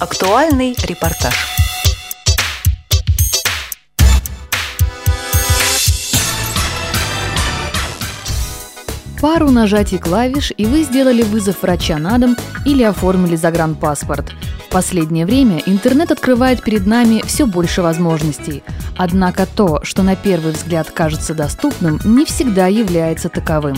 Актуальный репортаж. Пару нажатий клавиш, и вы сделали вызов врача на дом или оформили загранпаспорт. В последнее время интернет открывает перед нами все больше возможностей. Однако то, что на первый взгляд кажется доступным, не всегда является таковым.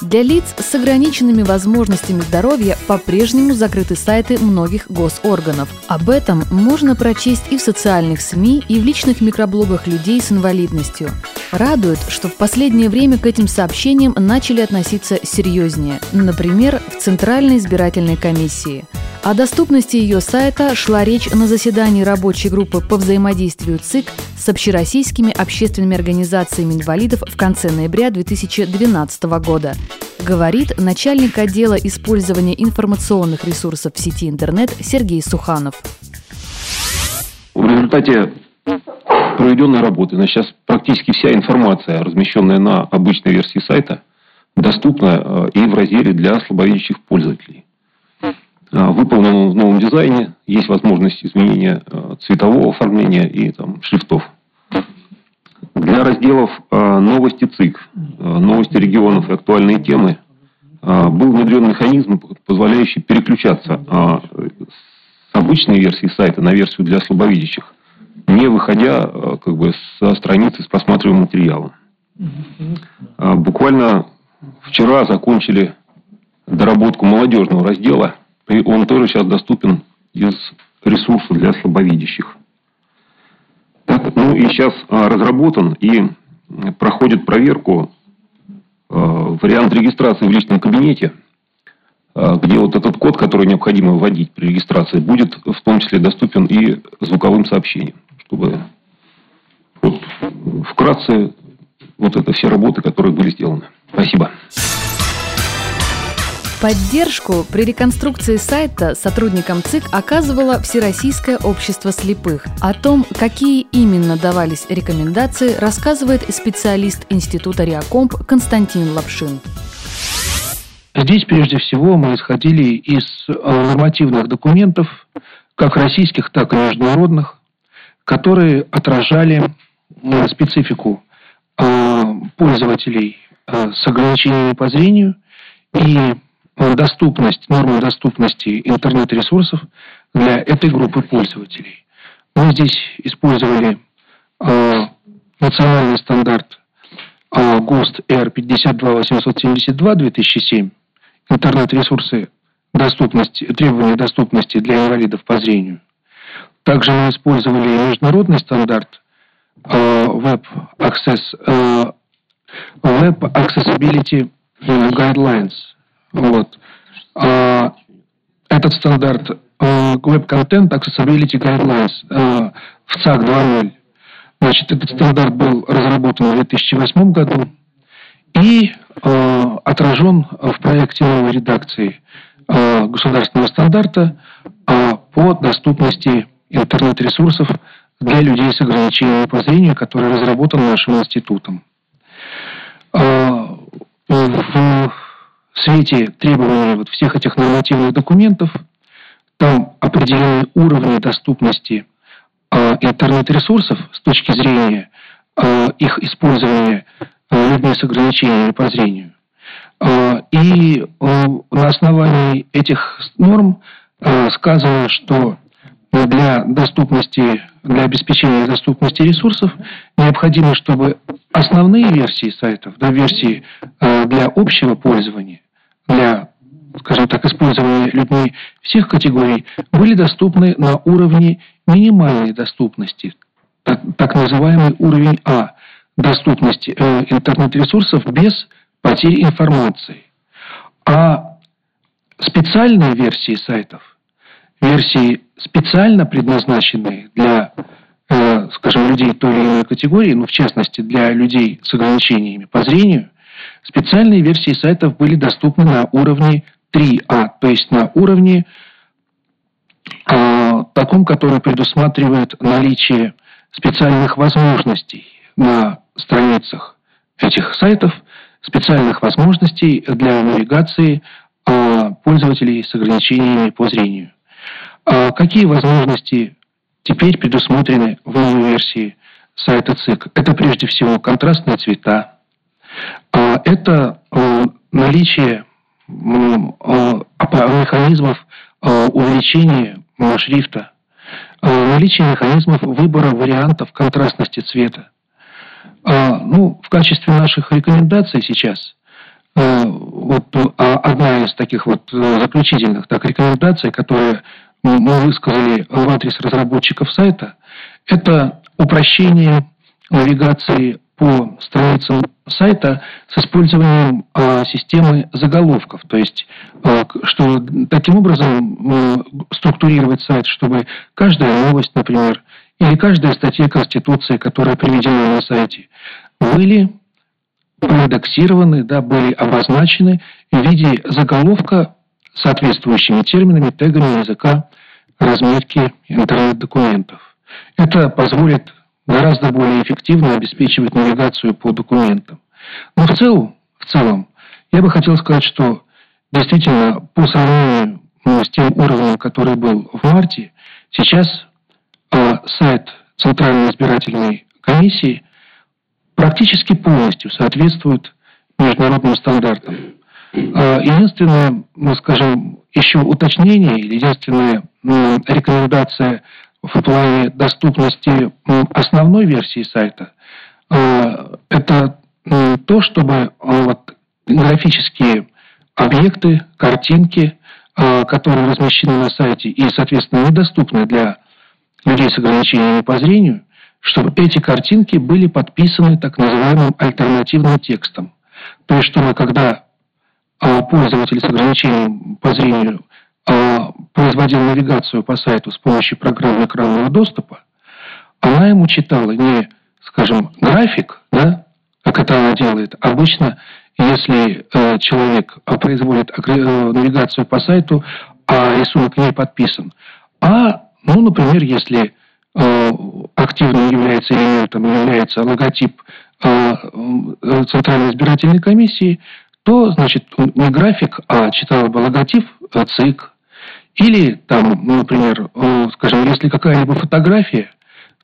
Для лиц с ограниченными возможностями здоровья по-прежнему закрыты сайты многих госорганов. Об этом можно прочесть и в социальных СМИ, и в личных микроблогах людей с инвалидностью. Радует, что в последнее время к этим сообщениям начали относиться серьезнее, например, в Центральной избирательной комиссии. О доступности ее сайта шла речь на заседании рабочей группы по взаимодействию ЦИК с общероссийскими общественными организациями инвалидов в конце ноября 2012 года. Говорит начальник отдела использования информационных ресурсов в сети интернет Сергей Суханов. В результате проведенной работы, на сейчас практически вся информация, размещенная на обычной версии сайта, доступна э, и в разделе для слабовидящих пользователей. Э, выполнен в новом дизайне, есть возможность изменения э, цветового оформления и там, шрифтов. Для разделов новости ЦИК, новости регионов и актуальные темы был внедрен механизм, позволяющий переключаться с обычной версии сайта на версию для слабовидящих не выходя как бы со страницы с просматриваемым материалом. А, буквально вчера закончили доработку молодежного раздела, и он тоже сейчас доступен из ресурса для слабовидящих. Так, ну и сейчас а, разработан и проходит проверку а, вариант регистрации в личном кабинете, где вот этот код, который необходимо вводить при регистрации, будет в том числе доступен и звуковым сообщением чтобы вот, вкратце вот это все работы, которые были сделаны. Спасибо. Поддержку при реконструкции сайта сотрудникам ЦИК оказывало Всероссийское общество слепых. О том, какие именно давались рекомендации, рассказывает специалист Института Реакомп Константин Лапшин. Здесь прежде всего мы исходили из э, нормативных документов, как российских, так и международных, которые отражали э, специфику э, пользователей с ограничениями по зрению и доступность, нормы доступности интернет-ресурсов для этой группы пользователей. Мы здесь использовали национальный стандарт ГОСТ R52872-2007 интернет-ресурсы доступности, требования доступности для инвалидов по зрению. Также мы использовали международный стандарт э, Web Access, э, Web Accessibility Guidelines. Вот. А, этот стандарт э, Web Content Accessibility Guidelines в ЦАК 2.0. Значит, этот стандарт был разработан в 2008 году и отражен в проекте новой редакции государственного стандарта по доступности интернет-ресурсов для людей с ограничениями по зрению, который разработан нашим институтом. А, в свете требований вот всех этих нормативных документов там определены уровни доступности а, интернет-ресурсов с точки зрения а, их использования людьми с ограничениями по зрению. И на основании этих норм сказано, что для доступности, для обеспечения доступности ресурсов необходимо, чтобы основные версии сайтов, да, версии э, для общего пользования, для, скажем так, использования людьми всех категорий, были доступны на уровне минимальной доступности, так, так называемый уровень А, доступности э, интернет-ресурсов без потери информации. А специальные версии сайтов, версии специально предназначенные для, э, скажем, людей той или иной категории, ну, в частности, для людей с ограничениями по зрению, специальные версии сайтов были доступны на уровне 3А, то есть на уровне э, таком, который предусматривает наличие специальных возможностей на страницах этих сайтов, специальных возможностей для навигации э, пользователей с ограничениями по зрению. Какие возможности теперь предусмотрены в новой версии сайта ЦИК? Это прежде всего контрастные цвета, это наличие механизмов увеличения шрифта, наличие механизмов выбора вариантов контрастности цвета. Ну, в качестве наших рекомендаций сейчас вот одна из таких вот заключительных так, рекомендаций, которые мы высказали в адрес разработчиков сайта, это упрощение навигации по страницам сайта с использованием э, системы заголовков. То есть, э, что таким образом э, структурировать сайт, чтобы каждая новость, например, или каждая статья Конституции, которая приведена на сайте, были проиндексированы, да, были обозначены в виде заголовка соответствующими терминами, тегами языка разметки интернет-документов. Это позволит гораздо более эффективно обеспечивать навигацию по документам. Но в целом, в целом, я бы хотел сказать, что действительно по сравнению ну, с тем уровнем, который был в марте, сейчас э, сайт Центральной избирательной комиссии практически полностью соответствует международным стандартам. Э, единственное, мы скажем, еще уточнение или единственная э, рекомендация в плане доступности основной версии сайта, э, это то, чтобы э, вот, графические объекты, картинки, э, которые размещены на сайте и, соответственно, недоступны для людей с ограничениями по зрению, чтобы эти картинки были подписаны так называемым альтернативным текстом. То есть, чтобы когда пользователь с ограничением по зрению а, производил навигацию по сайту с помощью программы экранного доступа, она ему читала не, скажем, график, да, как это она делает. Обычно, если э, человек производит э, навигацию по сайту, а рисунок не подписан, а, ну, например, если э, активным является элементом, является логотип э, э, Центральной избирательной комиссии, то, значит, не график, а читала бы логотип э, ЦИК, или там, ну, например, э, скажем, если какая-либо фотография,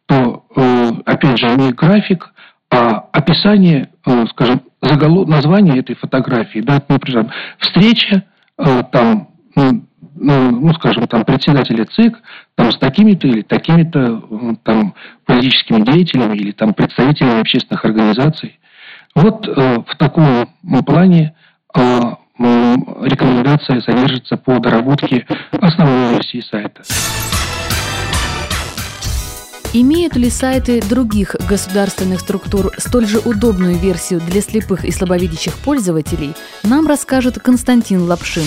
то, э, опять же, не график, а описание, э, скажем, заголов... название этой фотографии, да, например, встреча, там, ну, ну, ну, скажем, там, председателя ЦИК, там, с такими-то или такими-то, там, политическими деятелями или, там, представителями общественных организаций. Вот в таком плане рекомендация содержится по доработке основной версии сайта. Имеют ли сайты других государственных структур столь же удобную версию для слепых и слабовидящих пользователей, нам расскажет Константин Лапшин.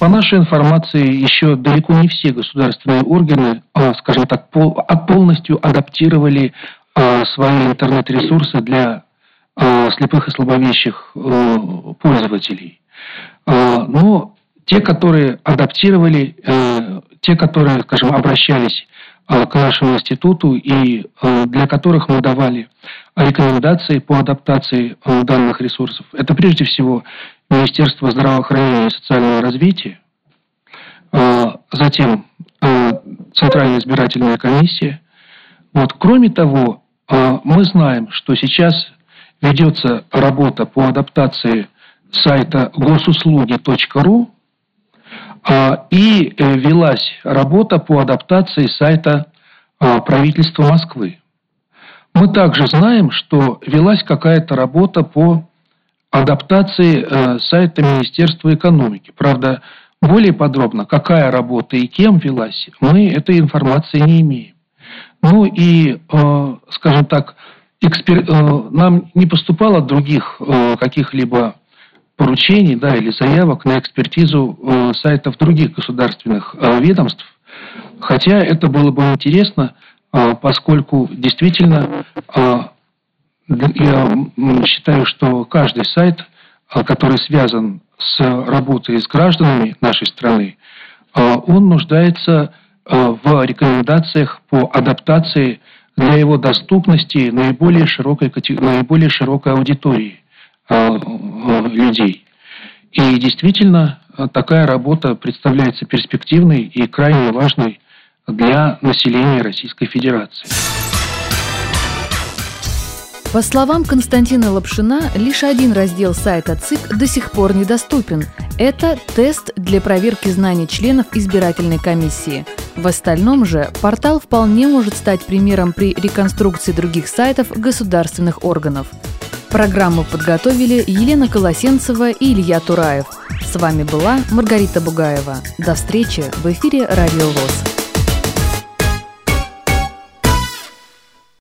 По нашей информации, еще далеко не все государственные органы, а, скажем так, а, полностью адаптировали а, свои интернет-ресурсы для слепых и слабовидящих э, пользователей. А, но те, которые адаптировали, э, те, которые, скажем, обращались э, к нашему институту и э, для которых мы давали рекомендации по адаптации данных ресурсов, это прежде всего Министерство здравоохранения и социального развития, затем Центральная избирательная комиссия. Вот. Кроме того, мы знаем, что сейчас ведется работа по адаптации сайта госуслуги.ру а, и э, велась работа по адаптации сайта а, правительства Москвы. Мы также знаем, что велась какая-то работа по адаптации э, сайта Министерства экономики. Правда, более подробно, какая работа и кем велась, мы этой информации не имеем. Ну и, э, скажем так, нам не поступало других каких-либо поручений да, или заявок на экспертизу э, сайтов других государственных э, ведомств. Хотя это было бы интересно, э, поскольку действительно э, я считаю, что каждый сайт, э, который связан с работой с гражданами нашей страны, э, он нуждается э, в рекомендациях по адаптации для его доступности наиболее широкой, наиболее широкой аудитории. Э, людей. И действительно, такая работа представляется перспективной и крайне важной для населения Российской Федерации. По словам Константина Лапшина, лишь один раздел сайта ЦИК до сих пор недоступен. Это тест для проверки знаний членов избирательной комиссии. В остальном же портал вполне может стать примером при реконструкции других сайтов государственных органов. Программу подготовили Елена Колосенцева и Илья Тураев. С вами была Маргарита Бугаева. До встречи в эфире «Радио ВОЗ».